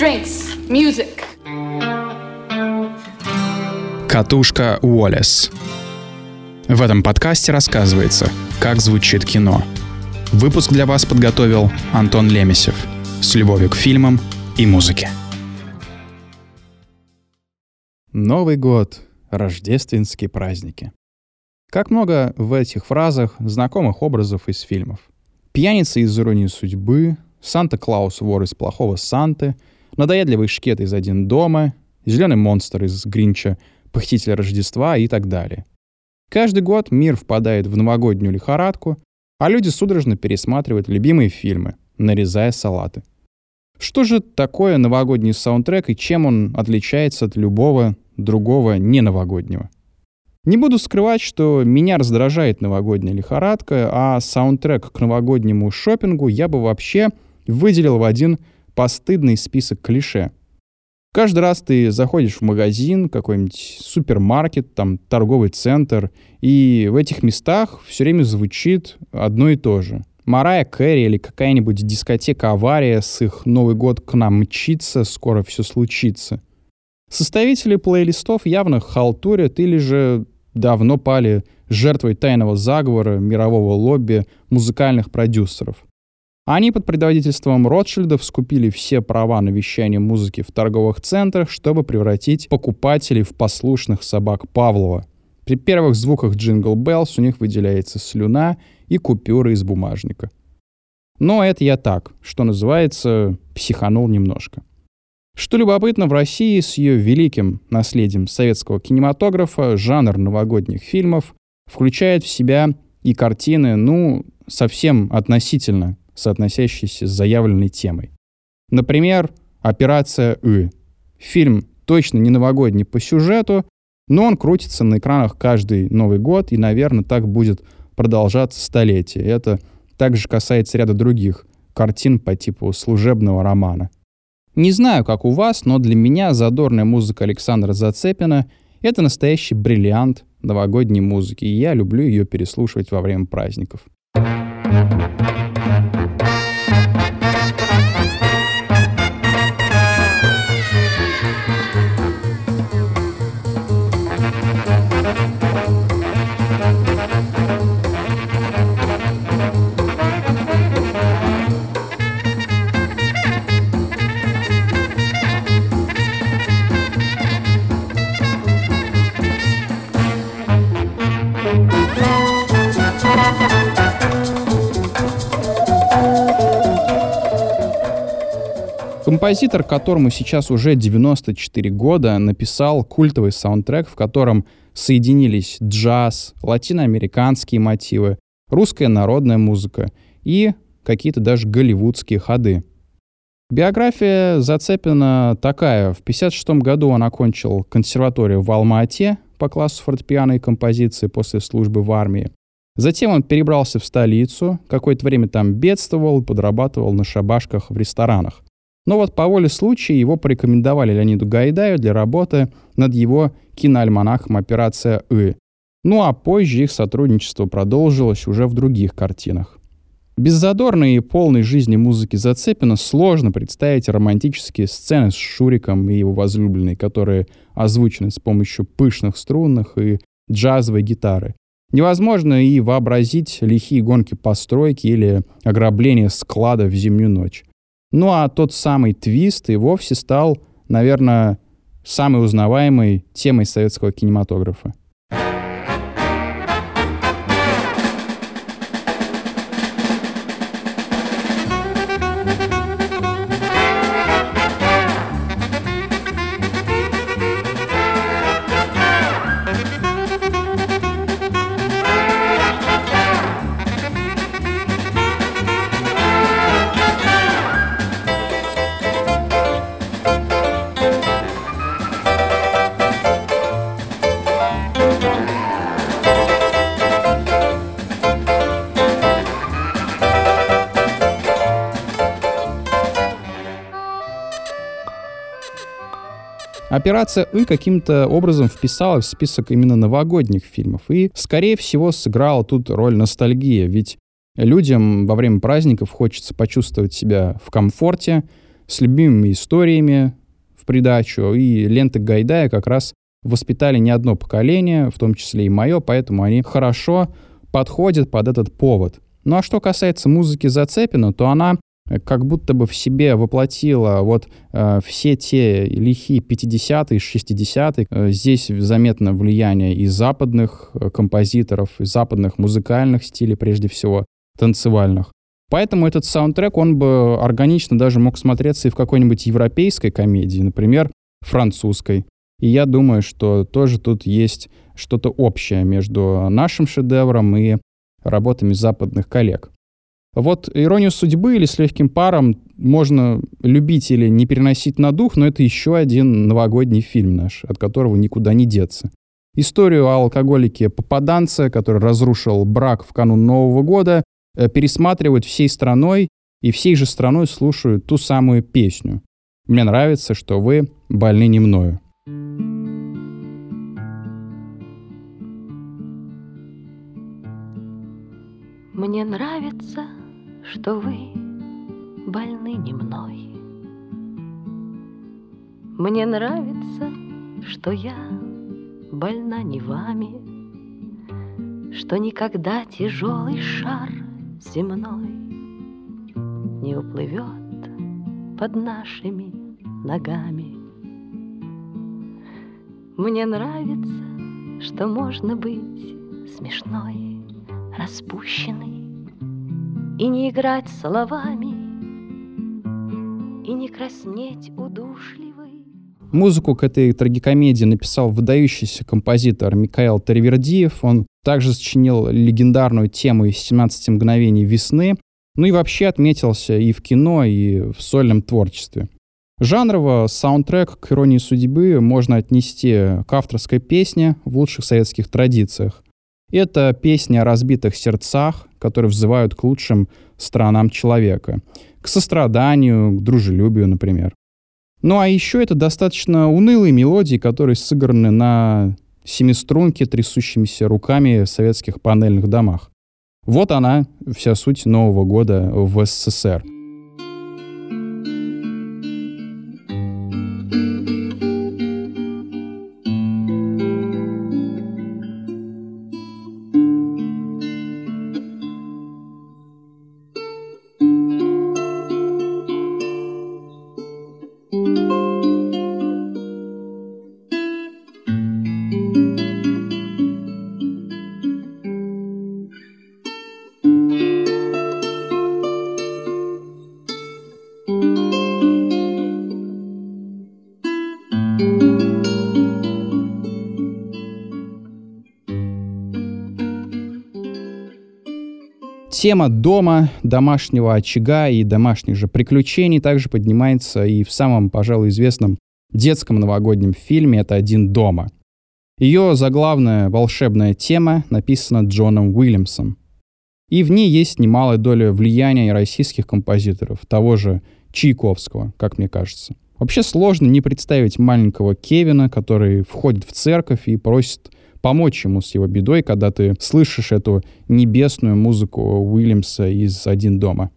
drinks, music. Катушка Уоллес. В этом подкасте рассказывается, как звучит кино. Выпуск для вас подготовил Антон Лемесев с любовью к фильмам и музыке. Новый год, рождественские праздники. Как много в этих фразах знакомых образов из фильмов. Пьяница из «Иронии судьбы», Санта-Клаус вор из «Плохого Санты», надоедливый шкет из «Один дома», зеленый монстр из «Гринча», похититель Рождества и так далее. Каждый год мир впадает в новогоднюю лихорадку, а люди судорожно пересматривают любимые фильмы, нарезая салаты. Что же такое новогодний саундтрек и чем он отличается от любого другого неновогоднего? Не буду скрывать, что меня раздражает новогодняя лихорадка, а саундтрек к новогоднему шопингу я бы вообще выделил в один постыдный список клише. Каждый раз ты заходишь в магазин, какой-нибудь супермаркет, там торговый центр, и в этих местах все время звучит одно и то же. Марая Кэрри или какая-нибудь дискотека «Авария» с их «Новый год к нам мчится, скоро все случится». Составители плейлистов явно халтурят или же давно пали жертвой тайного заговора мирового лобби музыкальных продюсеров. Они под предводительством Ротшильдов скупили все права на вещание музыки в торговых центрах, чтобы превратить покупателей в послушных собак Павлова. При первых звуках Jingle Bells у них выделяется слюна и купюры из бумажника. Но это я так, что называется, психанул немножко. Что любопытно, в России с ее великим наследием советского кинематографа жанр новогодних фильмов включает в себя и картины, ну, совсем относительно соотносящиеся с заявленной темой. Например, «Операция И». Фильм точно не новогодний по сюжету, но он крутится на экранах каждый Новый год, и, наверное, так будет продолжаться столетие. Это также касается ряда других картин по типу служебного романа. Не знаю, как у вас, но для меня задорная музыка Александра Зацепина — это настоящий бриллиант новогодней музыки, и я люблю ее переслушивать во время праздников. Thank you. Композитор, которому сейчас уже 94 года, написал культовый саундтрек, в котором соединились джаз, латиноамериканские мотивы, русская народная музыка и какие-то даже голливудские ходы. Биография Зацепина такая. В 1956 году он окончил консерваторию в Алма-Ате по классу фортепиано и композиции после службы в армии. Затем он перебрался в столицу, какое-то время там бедствовал, подрабатывал на шабашках в ресторанах. Но вот по воле случая его порекомендовали Леониду Гайдаю для работы над его киноальманахом «Операция И». Ну а позже их сотрудничество продолжилось уже в других картинах. Без задорной и полной жизни музыки Зацепина сложно представить романтические сцены с Шуриком и его возлюбленной, которые озвучены с помощью пышных струнных и джазовой гитары. Невозможно и вообразить лихие гонки постройки или ограбление склада в зимнюю ночь. Ну а тот самый твист и вовсе стал, наверное, самой узнаваемой темой советского кинематографа. Операция «И» каким-то образом вписалась в список именно новогодних фильмов. И, скорее всего, сыграла тут роль ностальгия, ведь людям во время праздников хочется почувствовать себя в комфорте, с любимыми историями в придачу, и ленты Гайдая как раз воспитали не одно поколение, в том числе и мое, поэтому они хорошо подходят под этот повод. Ну а что касается музыки Зацепина, то она как будто бы в себе воплотила вот э, все те лихие 50-е, 60-е. Э, здесь заметно влияние и западных э, композиторов, и западных музыкальных стилей, прежде всего, танцевальных. Поэтому этот саундтрек, он бы органично даже мог смотреться и в какой-нибудь европейской комедии, например, французской. И я думаю, что тоже тут есть что-то общее между нашим шедевром и работами западных коллег. Вот «Иронию судьбы» или «С легким паром» можно любить или не переносить на дух, но это еще один новогодний фильм наш, от которого никуда не деться. Историю о алкоголике-попаданце, который разрушил брак в канун Нового года, э, пересматривают всей страной, и всей же страной слушают ту самую песню. Мне нравится, что вы больны не мною. Мне нравится, что вы больны не мной. Мне нравится, что я больна не вами, Что никогда тяжелый шар земной Не уплывет под нашими ногами. Мне нравится, что можно быть смешной, распущенной И не играть словами, и не краснеть удушливой. Музыку к этой трагикомедии написал выдающийся композитор Микаэл Таривердиев. Он также сочинил легендарную тему из «17 мгновений весны», ну и вообще отметился и в кино, и в сольном творчестве. Жанрово саундтрек к «Иронии судьбы» можно отнести к авторской песне в лучших советских традициях. Это песни о разбитых сердцах, которые взывают к лучшим сторонам человека, к состраданию, к дружелюбию, например. Ну а еще это достаточно унылые мелодии, которые сыграны на семиструнке трясущимися руками в советских панельных домах. Вот она, вся суть Нового года в СССР. Тема дома, домашнего очага и домашних же приключений также поднимается и в самом, пожалуй, известном детском новогоднем фильме «Это один дома». Ее заглавная волшебная тема написана Джоном Уильямсом. И в ней есть немалая доля влияния российских композиторов, того же Чайковского, как мне кажется. Вообще сложно не представить маленького Кевина, который входит в церковь и просит помочь ему с его бедой, когда ты слышишь эту небесную музыку Уильямса из «Один дома».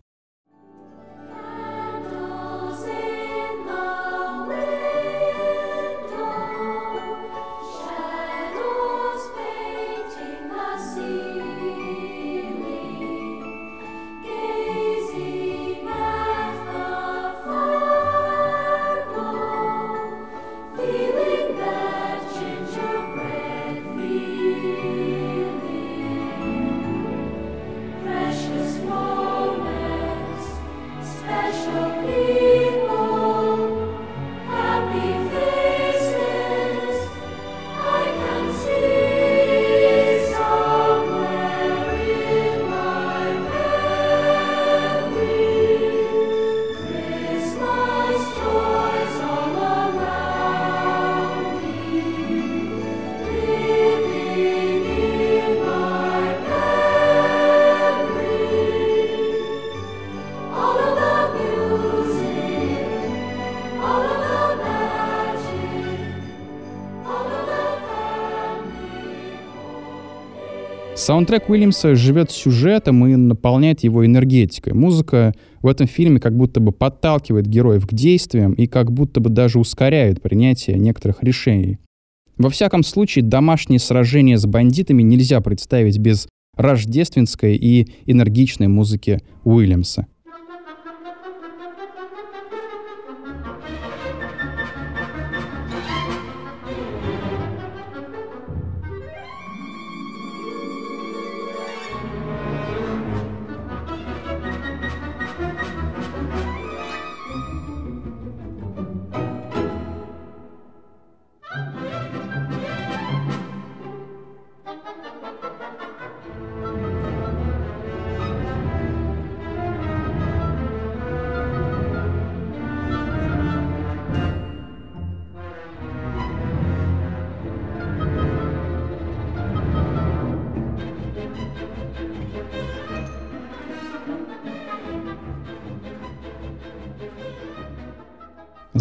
Саундтрек Уильямса живет сюжетом и наполняет его энергетикой. Музыка в этом фильме как будто бы подталкивает героев к действиям и как будто бы даже ускоряет принятие некоторых решений. Во всяком случае, домашние сражения с бандитами нельзя представить без рождественской и энергичной музыки Уильямса.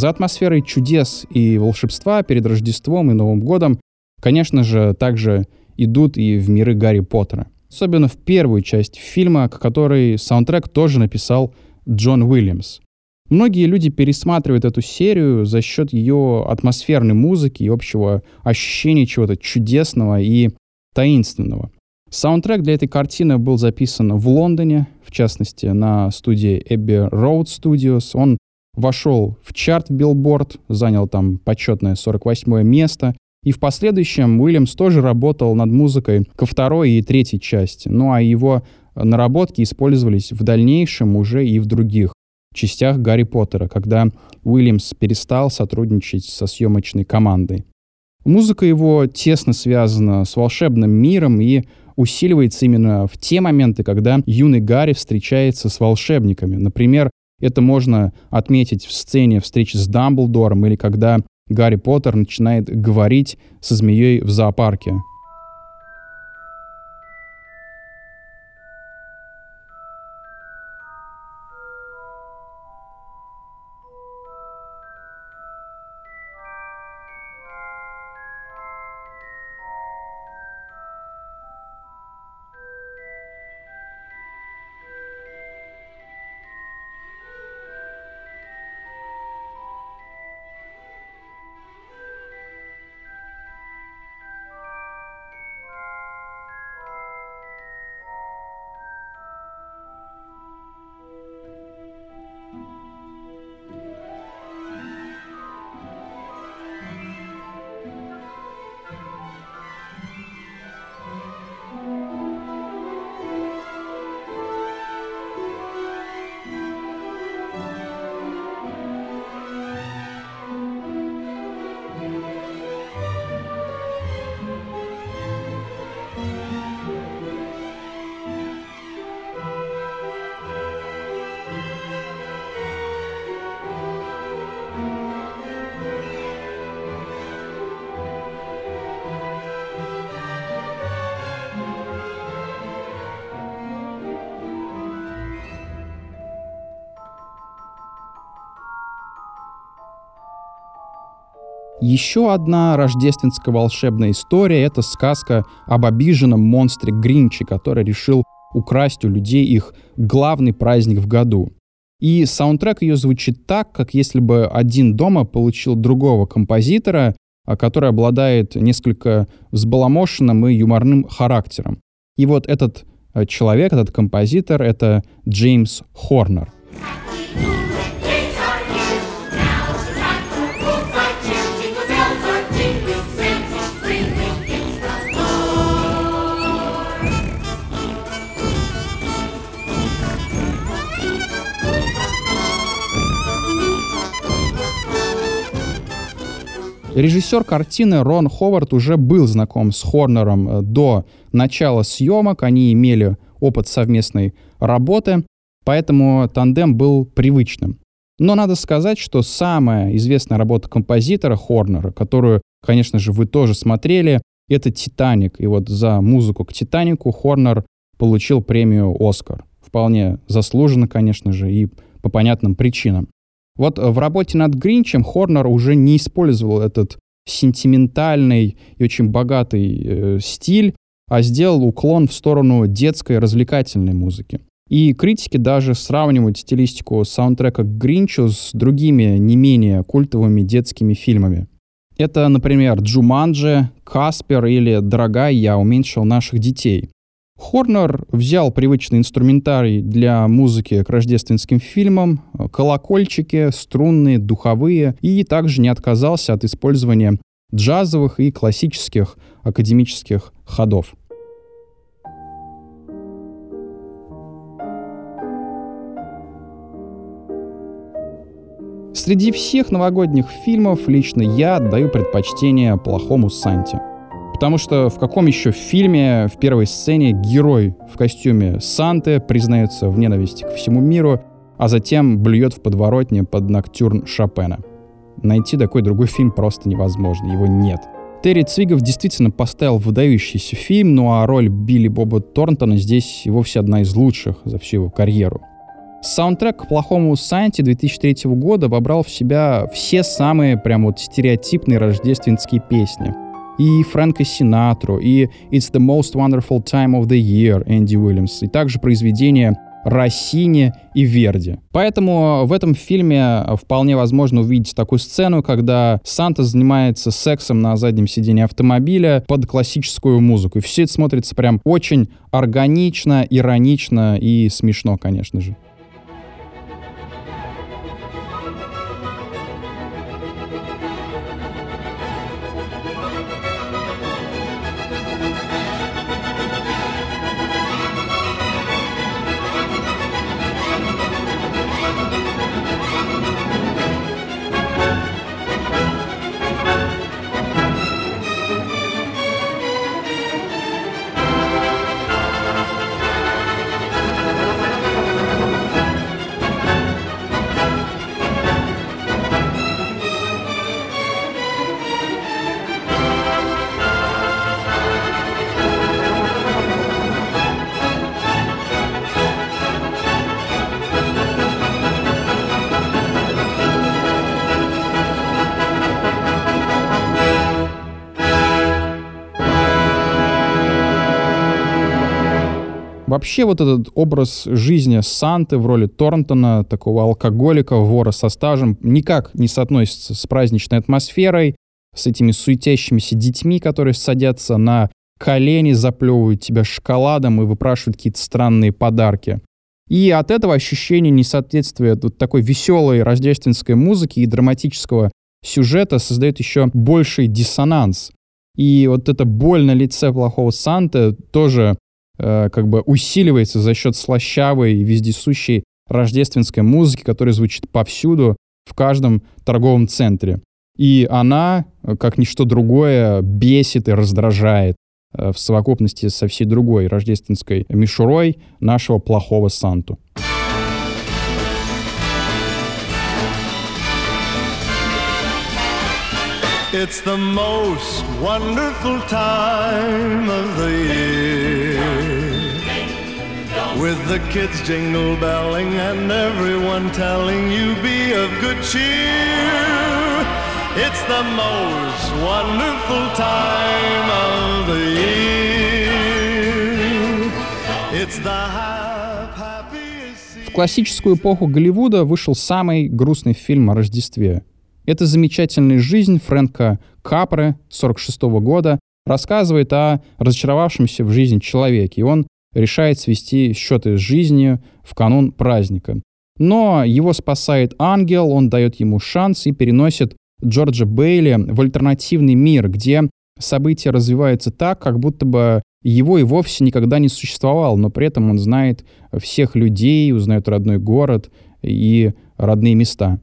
За атмосферой чудес и волшебства перед Рождеством и Новым годом, конечно же, также идут и в миры Гарри Поттера. Особенно в первую часть фильма, к которой саундтрек тоже написал Джон Уильямс. Многие люди пересматривают эту серию за счет ее атмосферной музыки и общего ощущения чего-то чудесного и таинственного. Саундтрек для этой картины был записан в Лондоне, в частности, на студии Abbey Road Studios. Он вошел в чарт Billboard, занял там почетное 48 место, и в последующем Уильямс тоже работал над музыкой ко второй и третьей части. Ну а его наработки использовались в дальнейшем уже и в других частях Гарри Поттера, когда Уильямс перестал сотрудничать со съемочной командой. Музыка его тесно связана с волшебным миром и усиливается именно в те моменты, когда юный Гарри встречается с волшебниками. Например, это можно отметить в сцене встречи с Дамблдором или когда Гарри Поттер начинает говорить со змеей в зоопарке. Еще одна рождественская волшебная история — это сказка об обиженном монстре Гринче, который решил украсть у людей их главный праздник в году. И саундтрек ее звучит так, как если бы один дома получил другого композитора, а, который обладает несколько взбаламошенным и юморным характером. И вот этот э, человек, этот композитор — это Джеймс Хорнер — Режиссер картины Рон Ховард уже был знаком с Хорнером э, до начала съемок, они имели опыт совместной работы, поэтому тандем был привычным. Но надо сказать, что самая известная работа композитора Хорнера, которую, конечно же, вы тоже смотрели, это «Титаник». И вот за музыку к «Титанику» Хорнер получил премию «Оскар». Вполне заслуженно, конечно же, и по понятным причинам. Вот в работе над Гринчем Хорнер уже не использовал этот сентиментальный и очень богатый э, стиль, а сделал уклон в сторону детской развлекательной музыки. И критики даже сравнивают стилистику саундтрека к Гринчу с другими не менее культовыми детскими фильмами. Это, например, Джуманджи, Каспер или «Дорогая, я уменьшил наших детей». Хорнер взял привычный инструментарий для музыки к рождественским фильмам, колокольчики, струнные, духовые, и также не отказался от использования джазовых и классических академических ходов. Среди всех новогодних фильмов лично я отдаю предпочтение «Плохому Санте». Потому что в каком еще фильме в первой сцене герой в костюме Санты признается в ненависти к всему миру, а затем блюет в подворотне под ноктюрн Шопена? Найти такой другой фильм просто невозможно, его нет. Терри Цвигов действительно поставил выдающийся фильм, ну а роль Билли Боба Торнтона здесь и вовсе одна из лучших за всю его карьеру. Саундтрек к «Плохому Санте» 2003 года вобрал в себя все самые прям вот стереотипные рождественские песни. И Фрэнка Синатру, и «It's the most wonderful time of the year» Энди Уильямс, и также произведения Россини и Верди. Поэтому в этом фильме вполне возможно увидеть такую сцену, когда Санта занимается сексом на заднем сиденье автомобиля под классическую музыку. И все это смотрится прям очень органично, иронично и смешно, конечно же. Вообще вот этот образ жизни Санты в роли Торнтона, такого алкоголика, вора со стажем, никак не соотносится с праздничной атмосферой, с этими суетящимися детьми, которые садятся на колени, заплевывают тебя шоколадом и выпрашивают какие-то странные подарки. И от этого ощущение несоответствия вот такой веселой рождественской музыки и драматического сюжета создает еще больший диссонанс. И вот эта боль на лице плохого Санты тоже Э, как бы усиливается за счет слащавой вездесущей рождественской музыки, которая звучит повсюду, в каждом торговом центре. И она, э, как ничто другое, бесит и раздражает э, в совокупности со всей другой рождественской мишурой нашего плохого Санту. It's the most wonderful time of the year. With the kids jingle belling and everyone telling you be of good cheer. It's the most wonderful time of the year. It's the В классическую эпоху Голливуда вышел самый грустный фильм о Рождестве эта замечательная жизнь Фрэнка Капре 46 года рассказывает о разочаровавшемся в жизни человеке, и он решает свести счеты с жизнью в канун праздника. Но его спасает ангел, он дает ему шанс и переносит Джорджа Бейли в альтернативный мир, где события развиваются так, как будто бы его и вовсе никогда не существовало, но при этом он знает всех людей, узнает родной город и родные места.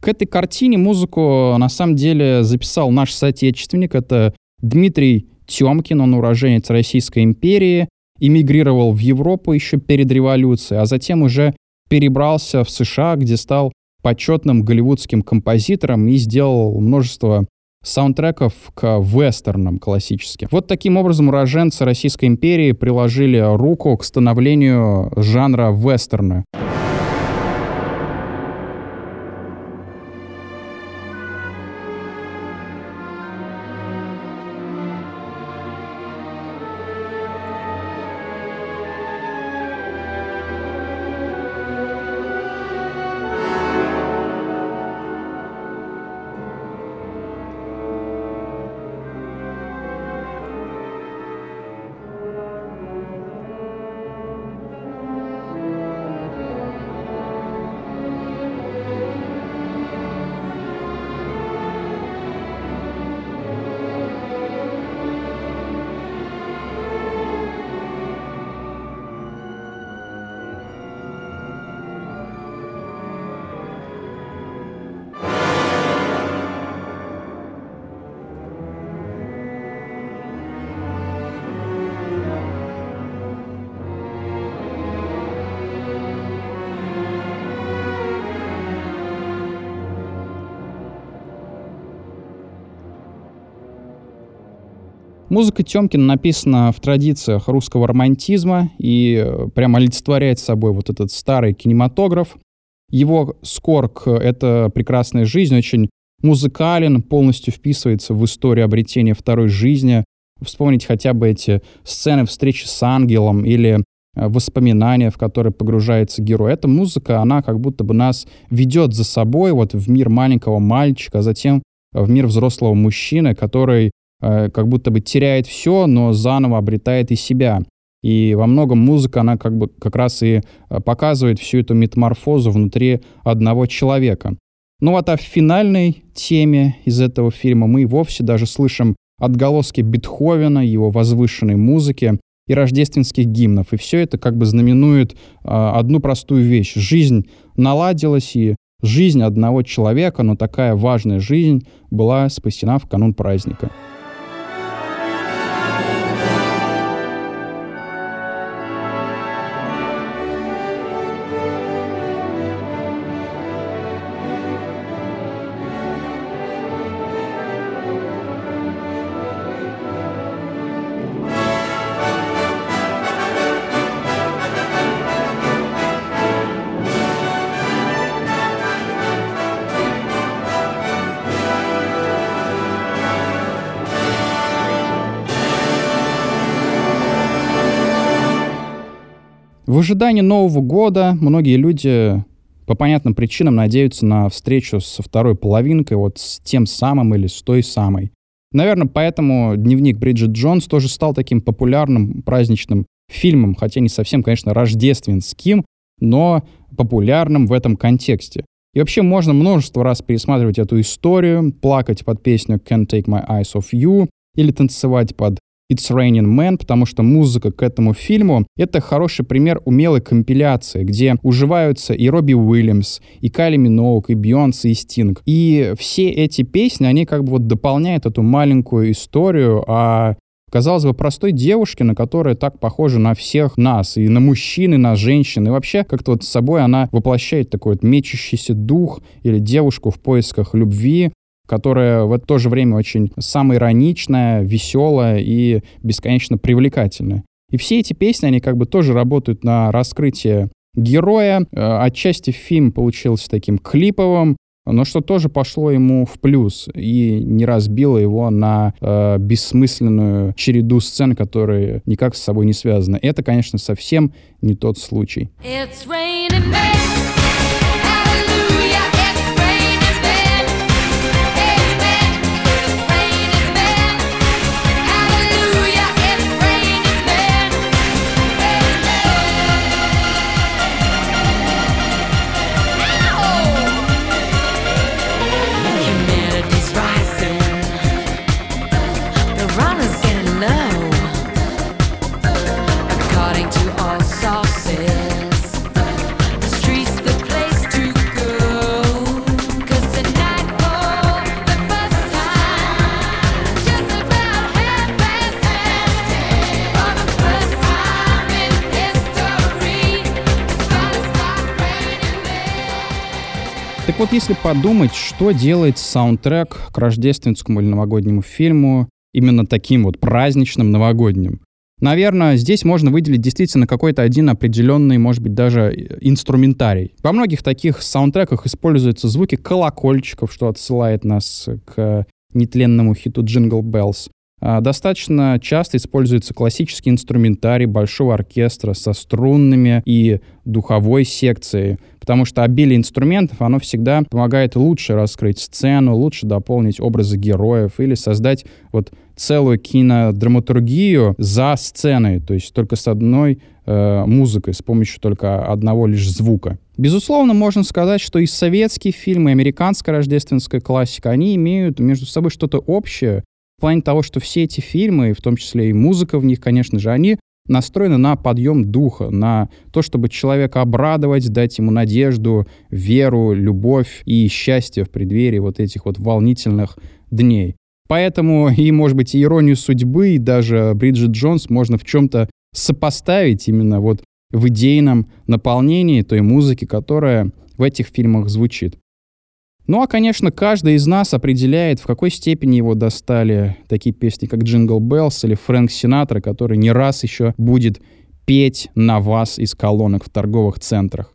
К этой картине музыку на самом деле записал наш соотечественник. Это Дмитрий Тёмкин, он уроженец Российской империи, эмигрировал в Европу еще перед революцией, а затем уже перебрался в США, где стал почетным голливудским композитором и сделал множество саундтреков к вестернам классическим. Вот таким образом уроженцы Российской империи приложили руку к становлению жанра вестерна. Музыка Тёмкина написана в традициях русского романтизма и э, прямо олицетворяет собой вот этот старый кинематограф. Его скор к «Это прекрасная жизнь» очень музыкален, полностью вписывается в историю обретения второй жизни. Вспомнить хотя бы эти сцены встречи с ангелом или э, воспоминания, в которые погружается герой. Эта музыка, она как будто бы нас ведет за собой вот в мир маленького мальчика, а затем в мир взрослого мужчины, который как будто бы теряет все, но заново обретает и себя. И во многом музыка, она как бы как раз и э, показывает всю эту метаморфозу внутри одного человека. Ну вот а в финальной теме из этого фильма мы вовсе даже слышим отголоски Бетховена, его возвышенной музыки и рождественских гимнов. И все это как бы знаменует э, одну простую вещь. Жизнь наладилась, и Жизнь одного человека, но такая важная жизнь была спасена в канун праздника. Ожидании Нового года многие люди по понятным причинам надеются на встречу со второй половинкой, вот с тем самым или с той самой. Наверное, поэтому дневник Бриджит Джонс тоже стал таким популярным праздничным фильмом, хотя не совсем, конечно, рождественским, но популярным в этом контексте. И вообще можно множество раз пересматривать эту историю, плакать под песню Can't Take My Eyes Off You или танцевать под It's Raining Man, потому что музыка к этому фильму — это хороший пример умелой компиляции, где уживаются и Робби Уильямс, и Кайли Миноук, и Бейонсе, и Стинг. И все эти песни, они как бы вот дополняют эту маленькую историю о казалось бы, простой девушке, на которая так похожа на всех нас, и на мужчин, и на женщин, и вообще как-то вот с собой она воплощает такой вот мечущийся дух или девушку в поисках любви, которая в то же время очень самоироничная, веселая и бесконечно привлекательная. И все эти песни, они как бы тоже работают на раскрытие героя. Э, отчасти фильм получился таким клиповым, но что тоже пошло ему в плюс и не разбило его на э, бессмысленную череду сцен, которые никак с собой не связаны. Это, конечно, совсем не тот случай. It's raining Так вот, если подумать, что делает саундтрек к рождественскому или новогоднему фильму именно таким вот праздничным новогодним, Наверное, здесь можно выделить действительно какой-то один определенный, может быть, даже инструментарий. Во многих таких саундтреках используются звуки колокольчиков, что отсылает нас к нетленному хиту «Jingle Bells». А, достаточно часто используется классический инструментарий большого оркестра со струнными и духовой секцией, потому что обилие инструментов, оно всегда помогает лучше раскрыть сцену, лучше дополнить образы героев или создать вот целую кинодраматургию за сценой, то есть только с одной э, музыкой, с помощью только одного лишь звука. Безусловно, можно сказать, что и советские фильмы, и американская рождественская классика, они имеют между собой что-то общее, в плане того, что все эти фильмы, в том числе и музыка в них, конечно же, они настроены на подъем духа, на то, чтобы человека обрадовать, дать ему надежду, веру, любовь и счастье в преддверии вот этих вот волнительных дней. Поэтому и, может быть, иронию судьбы, и даже Бриджит Джонс можно в чем-то сопоставить именно вот в идейном наполнении той музыки, которая в этих фильмах звучит. Ну а, конечно, каждый из нас определяет, в какой степени его достали такие песни, как «Jingle Bells» или Фрэнк Синатра, который не раз еще будет петь на вас из колонок в торговых центрах.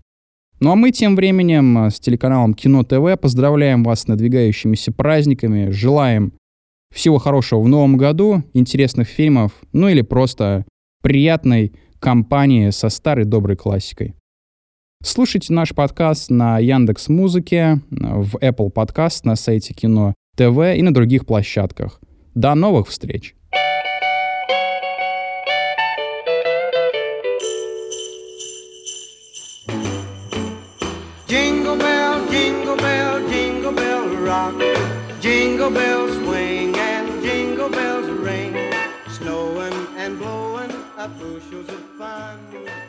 Ну а мы тем временем э, с телеканалом Кино ТВ поздравляем вас с надвигающимися праздниками, желаем всего хорошего в новом году, интересных фильмов, ну или просто приятной компании со старой доброй классикой. Слушайте наш подкаст на Яндекс Музыке, в Apple Podcast, на сайте Кино ТВ и на других площадках. До новых встреч! Bushels of fun.